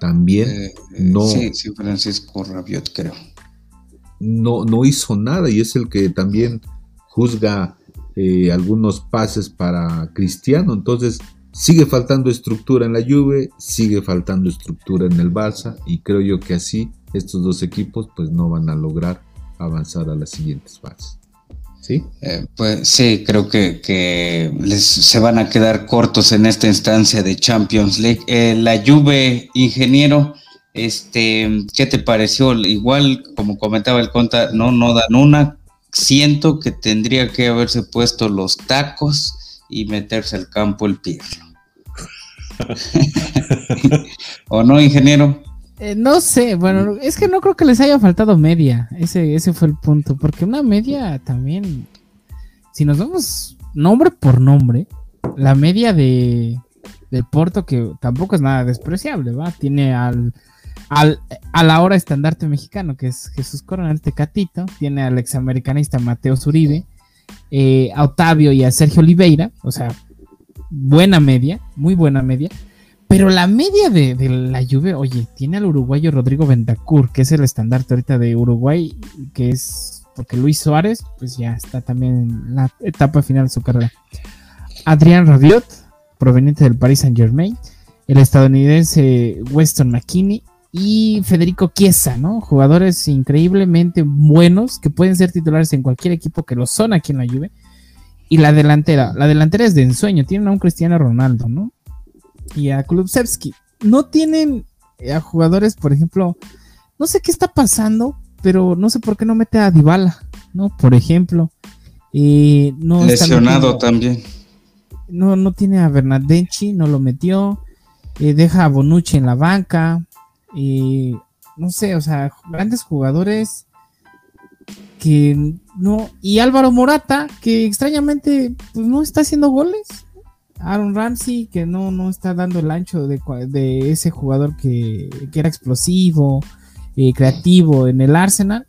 También eh, no. Sí, sí, Francisco Rabiot, creo. No, no hizo nada y es el que también juzga eh, algunos pases para Cristiano. Entonces, sigue faltando estructura en la Juve, sigue faltando estructura en el Barça y creo yo que así estos dos equipos pues no van a lograr avanzar a las siguientes fases. ¿Sí? Eh, pues sí, creo que, les, se van a quedar cortos en esta instancia de Champions League. Eh, la Juve, ingeniero, este, ¿qué te pareció? Igual, como comentaba el Conta, no, no dan una. Siento que tendría que haberse puesto los tacos y meterse al campo el Pirlo. *laughs* *laughs* ¿O no, ingeniero? Eh, no sé, bueno, es que no creo que les haya faltado media. Ese, ese fue el punto. Porque una media también. Si nos vamos nombre por nombre, la media de, de Porto, que tampoco es nada despreciable, ¿va? Tiene al, al a la hora estandarte mexicano, que es Jesús Coronel Tecatito, tiene al examericanista Mateo Zuribe, eh, a Octavio y a Sergio Oliveira, o sea, buena media, muy buena media. Pero la media de, la lluvia, oye, tiene al uruguayo Rodrigo Bentacur, que es el estandarte ahorita de Uruguay, que es porque Luis Suárez, pues ya está también en la etapa final de su carrera. Adrián Rabiot, proveniente del Paris Saint Germain, el estadounidense Weston McKinney y Federico Chiesa, ¿no? Jugadores increíblemente buenos que pueden ser titulares en cualquier equipo que lo son aquí en la Juve. Y la delantera, la delantera es de ensueño, tienen a un Cristiano Ronaldo, ¿no? Y a Klubsevski. No tienen eh, a jugadores, por ejemplo, no sé qué está pasando, pero no sé por qué no mete a Dybala, ¿no? Por ejemplo. Eh, no Lesionado también. No, no tiene a Bernardeschi, no lo metió. Eh, deja a Bonucci en la banca. no sé, o sea, grandes jugadores que no. Y Álvaro Morata, que extrañamente pues, no está haciendo goles. Aaron Ramsey, que no, no está dando el ancho de, de ese jugador que, era explosivo, eh, creativo en el Arsenal.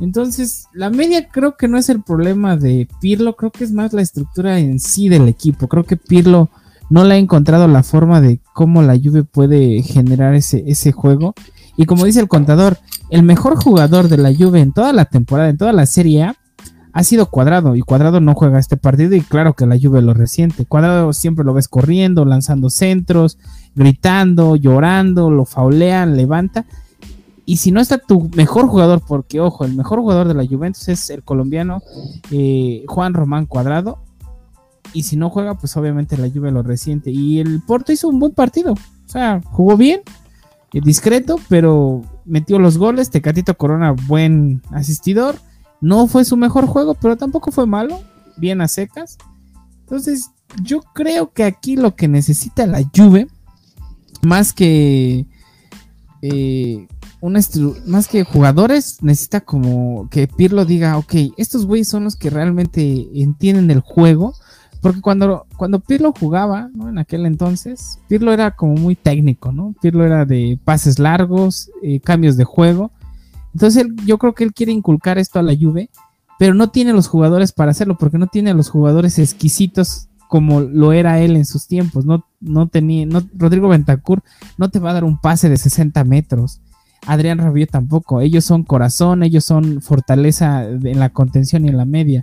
Entonces, la media creo que no es el problema de Pirlo, creo que es más la estructura en sí del equipo. Creo que Pirlo no le ha encontrado la forma de cómo la Juve puede generar ese, ese juego. Y como dice el contador, el mejor jugador de la Juve en toda la temporada, en toda la Serie ha sido Cuadrado y Cuadrado no juega este partido y claro que la Juve lo resiente. Cuadrado siempre lo ves corriendo, lanzando centros, gritando, llorando, lo faulean, levanta. Y si no está tu mejor jugador, porque ojo, el mejor jugador de la Juventus es el colombiano eh, Juan Román Cuadrado. Y si no juega, pues obviamente la Juve lo resiente. Y el Porto hizo un buen partido. O sea, jugó bien, eh, discreto, pero metió los goles. Tecatito Corona, buen asistidor no fue su mejor juego, pero tampoco fue malo. Bien a secas. Entonces, yo creo que aquí lo que necesita la Juve, más que eh, más que jugadores, necesita como que Pirlo diga, ok, estos güeyes son los que realmente entienden el juego. Porque cuando, cuando Pirlo jugaba, ¿no? En aquel entonces, Pirlo era como muy técnico, ¿no? Pirlo era de pases largos, eh, cambios de juego. Entonces yo creo que él quiere inculcar esto a la Juve, pero no tiene los jugadores para hacerlo, porque no tiene los jugadores exquisitos como lo era él en sus tiempos. No, no tenía, no, Rodrigo Bentancur no te va a dar un pase de 60 metros. Adrián Rabiot tampoco. Ellos son corazón, ellos son fortaleza en la contención y en la media.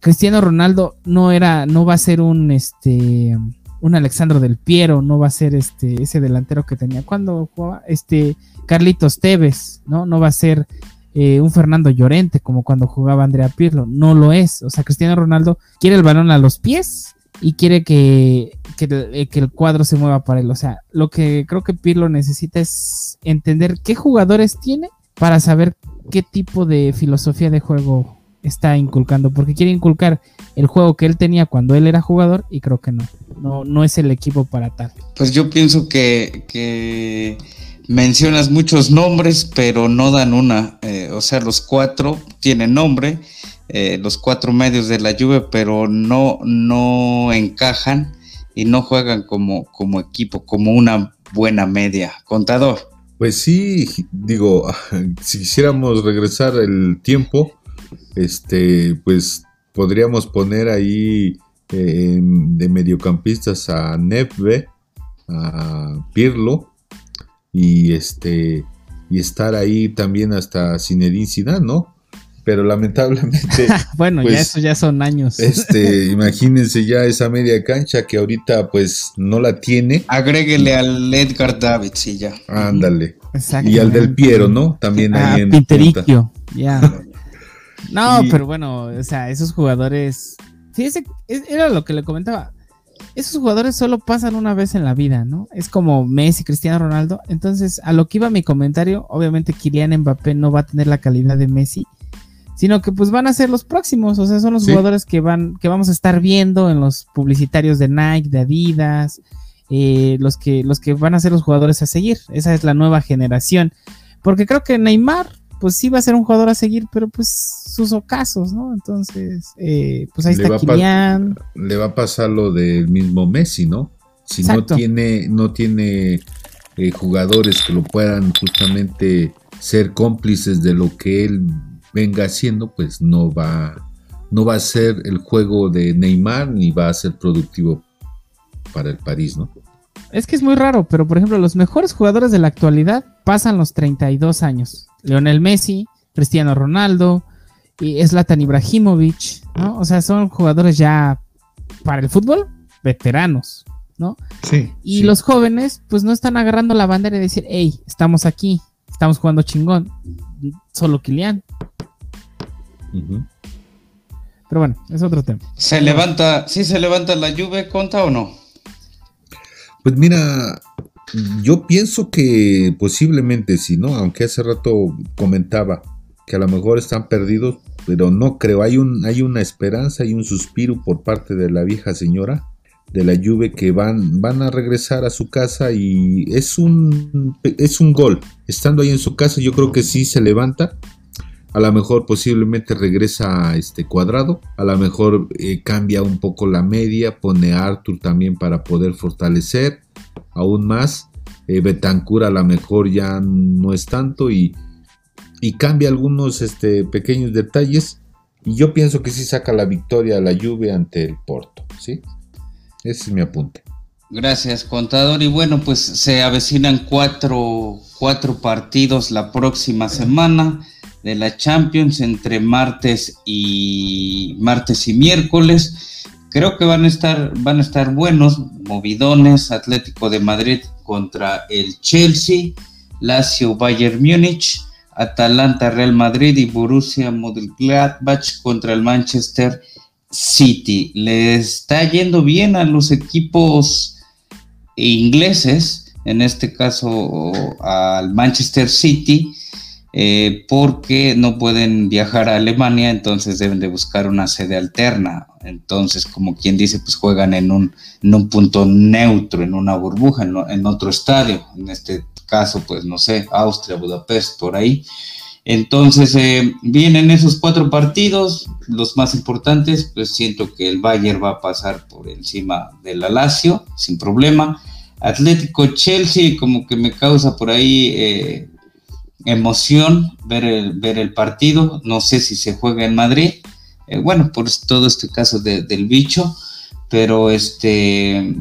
Cristiano Ronaldo no era, no va a ser un este un Alexandro del Piero, no va a ser este ese delantero que tenía cuando jugaba este Carlitos Tevez, ¿no? No va a ser eh, un Fernando Llorente como cuando jugaba Andrea Pirlo, no lo es. O sea, Cristiano Ronaldo quiere el balón a los pies y quiere que, eh, que, el cuadro se mueva para él. O sea, lo que creo que Pirlo necesita es entender qué jugadores tiene para saber qué tipo de filosofía de juego está inculcando, porque quiere inculcar el juego que él tenía cuando él era jugador y creo que no, no, no es el equipo para tal. Pues yo pienso que, que mencionas muchos nombres, pero no dan una. Eh, o sea, los cuatro tienen nombre, eh, los cuatro medios de la Juve, pero no, no encajan y no juegan como, como equipo, como una buena media. Contador. Pues sí, digo, *laughs* si quisiéramos regresar el tiempo, este, pues podríamos poner ahí eh, de mediocampistas a Neve, a Pirlo y este y estar ahí también hasta Zinedine Zidane, ¿no? Pero lamentablemente *laughs* bueno, ya pues, eso ya son años. Este, *laughs* imagínense ya esa media cancha que ahorita pues no la tiene. Agréguele al Edgar Davids y ya. Ándale. Y al del Piero, ¿no? También ahí en Pintericchio, ya. *laughs* No, pero bueno, o sea, esos jugadores. Fíjese, era lo que le comentaba. Esos jugadores solo pasan una vez en la vida, ¿no? Es como Messi, Cristiano Ronaldo. Entonces, a lo que iba mi comentario, obviamente Kylian Mbappé no va a tener la calidad de Messi, sino que pues van a ser los próximos, o sea, son los jugadores que van, que vamos a estar viendo en los publicitarios de Nike, de Adidas, eh, los que, los que van a ser los jugadores a seguir. Esa es la nueva generación. Porque creo que Neymar pues sí va a ser un jugador a seguir, pero pues sus ocasos, ¿no? Entonces, eh, pues ahí está Kylian. Le va a pasar lo del mismo Messi, ¿no? Si no tiene, no tiene eh, jugadores que lo puedan justamente ser cómplices de lo que él venga haciendo, pues no va, no va a ser el juego de Neymar ni va a ser productivo para el París, ¿no? Es que es muy raro, pero por ejemplo, los mejores jugadores de la actualidad pasan los 32 años. Lionel Messi, Cristiano Ronaldo, y Zlatan Ibrahimovic, ¿no? O sea, son jugadores ya para el fútbol veteranos, ¿no? Sí. Y los jóvenes, pues no están agarrando la bandera y decir, hey, estamos aquí, estamos jugando chingón. Solo Kilian. Pero bueno, es otro tema. ¿Se levanta, sí se levanta la lluvia, conta o no? Pues mira, yo pienso que posiblemente sí, ¿no? Aunque hace rato comentaba que a lo mejor están perdidos, pero no creo. Hay, un, hay una esperanza y un suspiro por parte de la vieja señora de la Juve que van, van a regresar a su casa y es un, es un gol. Estando ahí en su casa, yo creo que sí se levanta. A lo mejor posiblemente regresa a este cuadrado. A lo mejor eh, cambia un poco la media. Pone a Arthur también para poder fortalecer aún más. Eh, Betancur a lo mejor ya no es tanto y, y cambia algunos este, pequeños detalles. Y yo pienso que sí saca la victoria a la lluvia ante el Porto. ¿sí? Ese es mi apunte. Gracias, contador. Y bueno, pues se avecinan cuatro, cuatro partidos la próxima semana de la Champions entre martes y martes y miércoles. Creo que van a estar, van a estar buenos, movidones, Atlético de Madrid contra el Chelsea, Lazio Bayern Múnich, Atalanta Real Madrid y Borussia Mönchengladbach contra el Manchester City. Le está yendo bien a los equipos ingleses, en este caso al Manchester City eh, porque no pueden viajar a Alemania, entonces deben de buscar una sede alterna. Entonces, como quien dice, pues juegan en un, un punto neutro, en una burbuja, en, otro estadio. En este caso, pues no sé, Austria, Budapest, por ahí. Entonces, eh, vienen esos cuatro partidos, los más importantes, pues siento que el Bayern va a pasar por encima del Lazio, sin problema. Atlético Chelsea, como que me causa por ahí eh, emoción ver el, ver el partido. No sé si se juega en Madrid. Eh, bueno, por todo este caso del bicho, pero este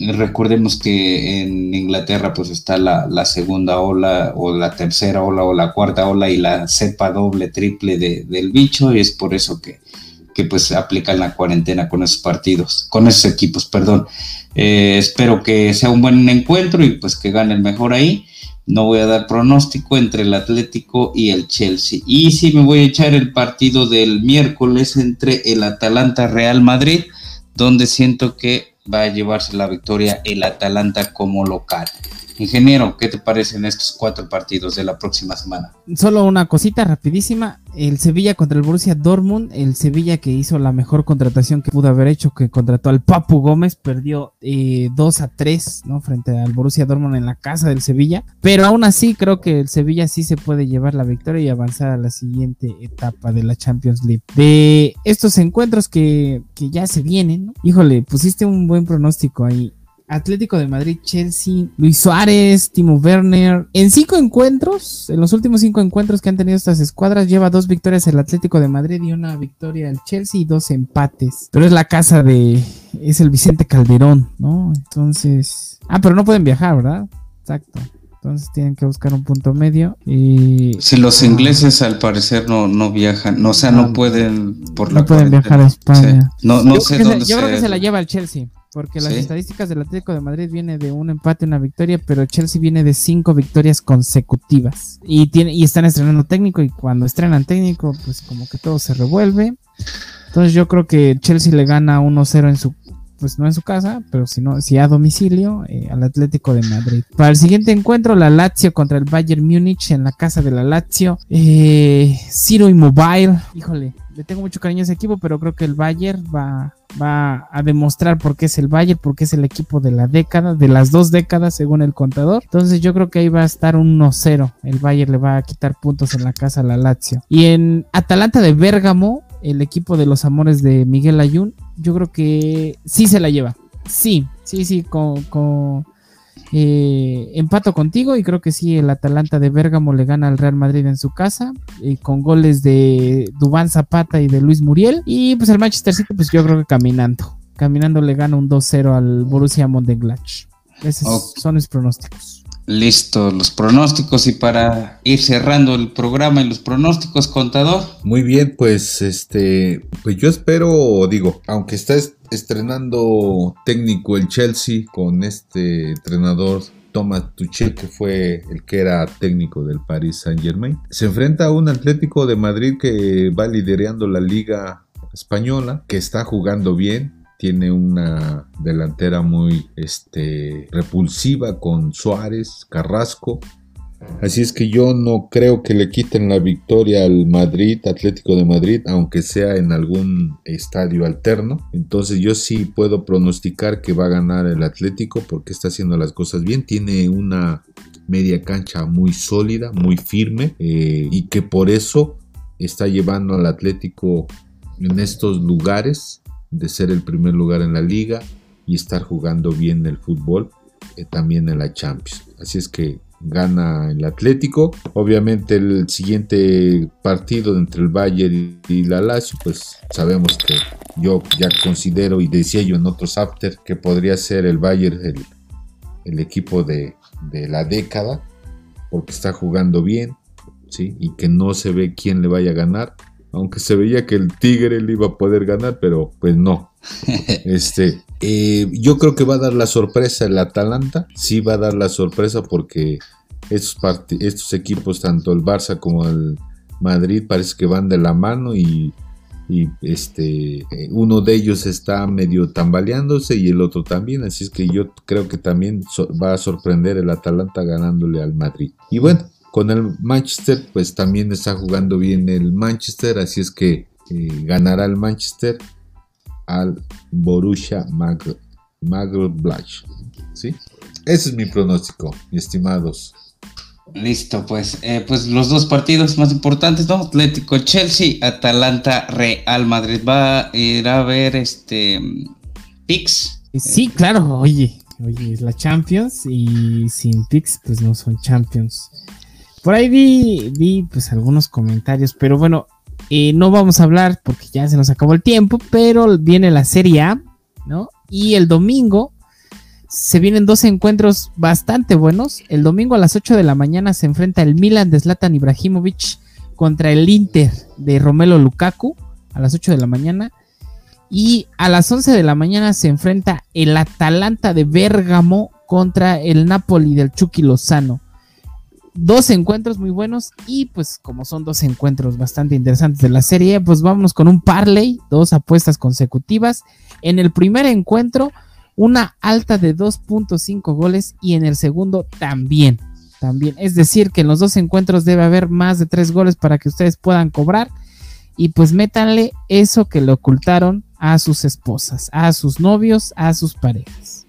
recordemos que en Inglaterra pues está la, segunda ola o la tercera ola o la cuarta ola y la cepa doble, triple del bicho y es por eso que, que pues aplican la cuarentena con esos partidos, con esos equipos, perdón. Eh, espero que sea un buen encuentro y pues que gane el mejor ahí. No voy a dar pronóstico entre el Atlético y el Chelsea. Y sí me voy a echar el partido del miércoles entre el Atalanta Real Madrid, donde siento que va a llevarse la victoria el Atalanta como local. Ingeniero, ¿qué te parecen estos cuatro partidos de la próxima semana? Solo una cosita rapidísima. El Sevilla contra el Borussia Dortmund. El Sevilla que hizo la mejor contratación que pudo haber hecho, que contrató al Papu Gómez, perdió eh, 2 a 3 ¿no? frente al Borussia Dortmund en la casa del Sevilla. Pero aún así creo que el Sevilla sí se puede llevar la victoria y avanzar a la siguiente etapa de la Champions League. De estos encuentros que, que ya se vienen, ¿no? híjole, pusiste un buen pronóstico ahí. Atlético de Madrid, Chelsea, Luis Suárez, Timo Werner. En cinco encuentros, en los últimos cinco encuentros que han tenido estas escuadras, lleva dos victorias el Atlético de Madrid y una victoria el Chelsea y dos empates. Pero es la casa de. Es el Vicente Calderón, ¿no? Entonces. Ah, pero no pueden viajar, ¿verdad? Exacto. Entonces tienen que buscar un punto medio. Y... Si los ingleses al parecer no, no viajan, no, o sea, no, pueden por la No pueden viajar a España. Sí. No, no sé dónde se, yo creo que se la lleva el Chelsea. Porque las ¿Sí? estadísticas del Atlético de Madrid viene de un empate, una victoria, pero Chelsea viene de cinco victorias consecutivas. Y tiene, y están estrenando técnico, y cuando estrenan técnico, pues como que todo se revuelve. Entonces yo creo que Chelsea le gana 1-0 en su, pues no en su casa, pero si no, si a domicilio, eh, al Atlético de Madrid. Para el siguiente encuentro, la Lazio contra el Bayern Múnich en la casa de la Lazio. Eh, Ciro Immobile, híjole, le tengo mucho cariño a ese equipo, pero creo que el Bayern va, va a demostrar por qué es el Bayern, porque es el equipo de la década, de las dos décadas según el contador. Entonces yo creo que ahí va a estar un 1-0. El Bayern le va a quitar puntos en la casa a la Lazio. Y en Atalanta de Bérgamo, el equipo de los amores de Miguel Ayun, yo creo que sí se la lleva. Sí, sí, sí, con... con eh, empato contigo y creo que sí, el Atalanta de Bérgamo le gana al Real Madrid en su casa eh, con goles de Dubán Zapata y de Luis Muriel. Y pues el Manchester City, pues yo creo que caminando. Caminando le gana un 2-0 al Borussia Mönchengladbach. Esos son mis pronósticos. Listo, los pronósticos y para ir cerrando el programa y los pronósticos, contador. Muy bien, pues este, pues yo espero, digo, aunque está est- estrenando técnico el Chelsea con este entrenador Thomas Tuchel, que fue el que era técnico del Paris Saint Germain, se enfrenta a un Atlético de Madrid que va liderando la liga española, que está jugando bien, tiene una delantera muy este, repulsiva con Suárez, Carrasco. Así es que yo no creo que le quiten la victoria al Madrid, Atlético de Madrid, aunque sea en algún estadio alterno. Entonces yo sí puedo pronosticar que va a ganar el Atlético porque está haciendo las cosas bien. Tiene una media cancha muy sólida, muy firme eh, y que por eso está llevando al Atlético en estos lugares de ser el primer lugar en la liga y estar jugando bien el fútbol eh, también en la Champions. Así es que gana el Atlético. Obviamente el siguiente partido entre el Bayern y la Lazio, pues sabemos que yo ya considero y decía yo en otros after que podría ser el Bayern el, el equipo de, de la década porque está jugando bien, ¿sí? Y que no se ve quién le vaya a ganar. Aunque se veía que el Tigre le iba a poder ganar, pero pues no. *laughs* Este, eh, yo creo que va a dar la sorpresa el Atalanta. Sí va a dar la sorpresa porque estos, estos equipos, tanto el Barça como el Madrid, parece que van de la mano y, y, este, uno de ellos está medio tambaleándose y el otro también. Así es que yo creo que también so- va a sorprender el Atalanta ganándole al Madrid. Y bueno, con el Manchester, pues también está jugando bien el Manchester, así es que eh, ganará el Manchester al Borussia Mönchengladbach, ¿sí? Ese es mi pronóstico, mis estimados. Listo, pues, eh, pues los dos partidos más importantes, ¿no? Atlético Chelsea, Atalanta Real Madrid. Va a ir a ver este Pix. Sí, claro, oye, oye, es la Champions y sin picks pues no son Champions. Por ahí vi, vi pues algunos comentarios, pero bueno, eh, no vamos a hablar porque ya se nos acabó el tiempo, pero viene la Serie A, ¿no? Y el domingo se vienen dos encuentros bastante buenos. El domingo a las 8 de la mañana se enfrenta el Milan de Zlatan Ibrahimovic contra el Inter de Romelo Lukaku a las 8 de la mañana. Y a las 11 de la mañana se enfrenta el Atalanta de Bérgamo contra el Napoli del Chucky Lozano. Dos encuentros muy buenos y pues como son dos encuentros bastante interesantes de la serie, pues vámonos con un parlay, dos apuestas consecutivas. En el primer encuentro, una alta de 2.5 goles y en el segundo también. También. Es decir, que en los dos encuentros debe haber más de 3 goles para que ustedes puedan cobrar. Y pues métanle eso que le ocultaron a sus esposas, a sus novios, a sus parejas.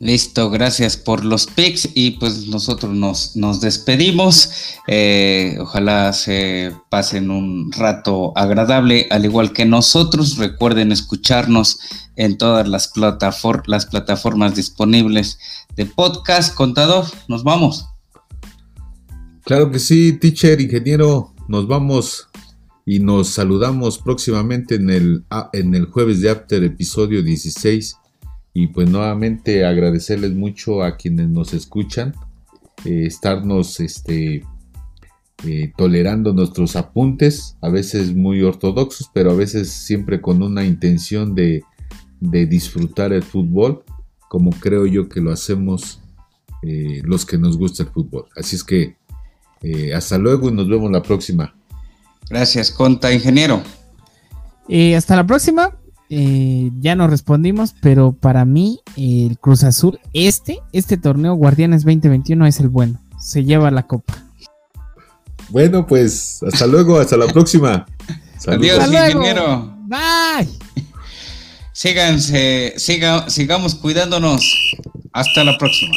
Listo, gracias por los pics y pues nosotros nos, nos despedimos. Eh, ojalá se pasen un rato agradable, al igual que nosotros. Recuerden escucharnos en todas las, las plataformas disponibles de podcast. Contador, nos vamos. Claro que sí, teacher, ingeniero, nos vamos y nos saludamos próximamente en el, ah, en el jueves de After, episodio 16 y pues nuevamente agradecerles mucho a quienes nos escuchan, eh, estarnos este, eh, tolerando nuestros apuntes, a veces muy ortodoxos, pero a veces siempre con una intención de, disfrutar el fútbol, como creo yo que lo hacemos eh, los que nos gusta el fútbol. Así es que hasta luego y nos vemos la próxima. Gracias, Conta, ingeniero. hasta la próxima. Eh, ya no respondimos, pero para mí el Cruz Azul, este, este torneo Guardianes 2021 es el bueno. Se lleva la copa. Bueno, pues hasta luego, hasta la próxima. *laughs* Adiós, ingeniero. Bye. Síganse, sigamos cuidándonos. Hasta la próxima.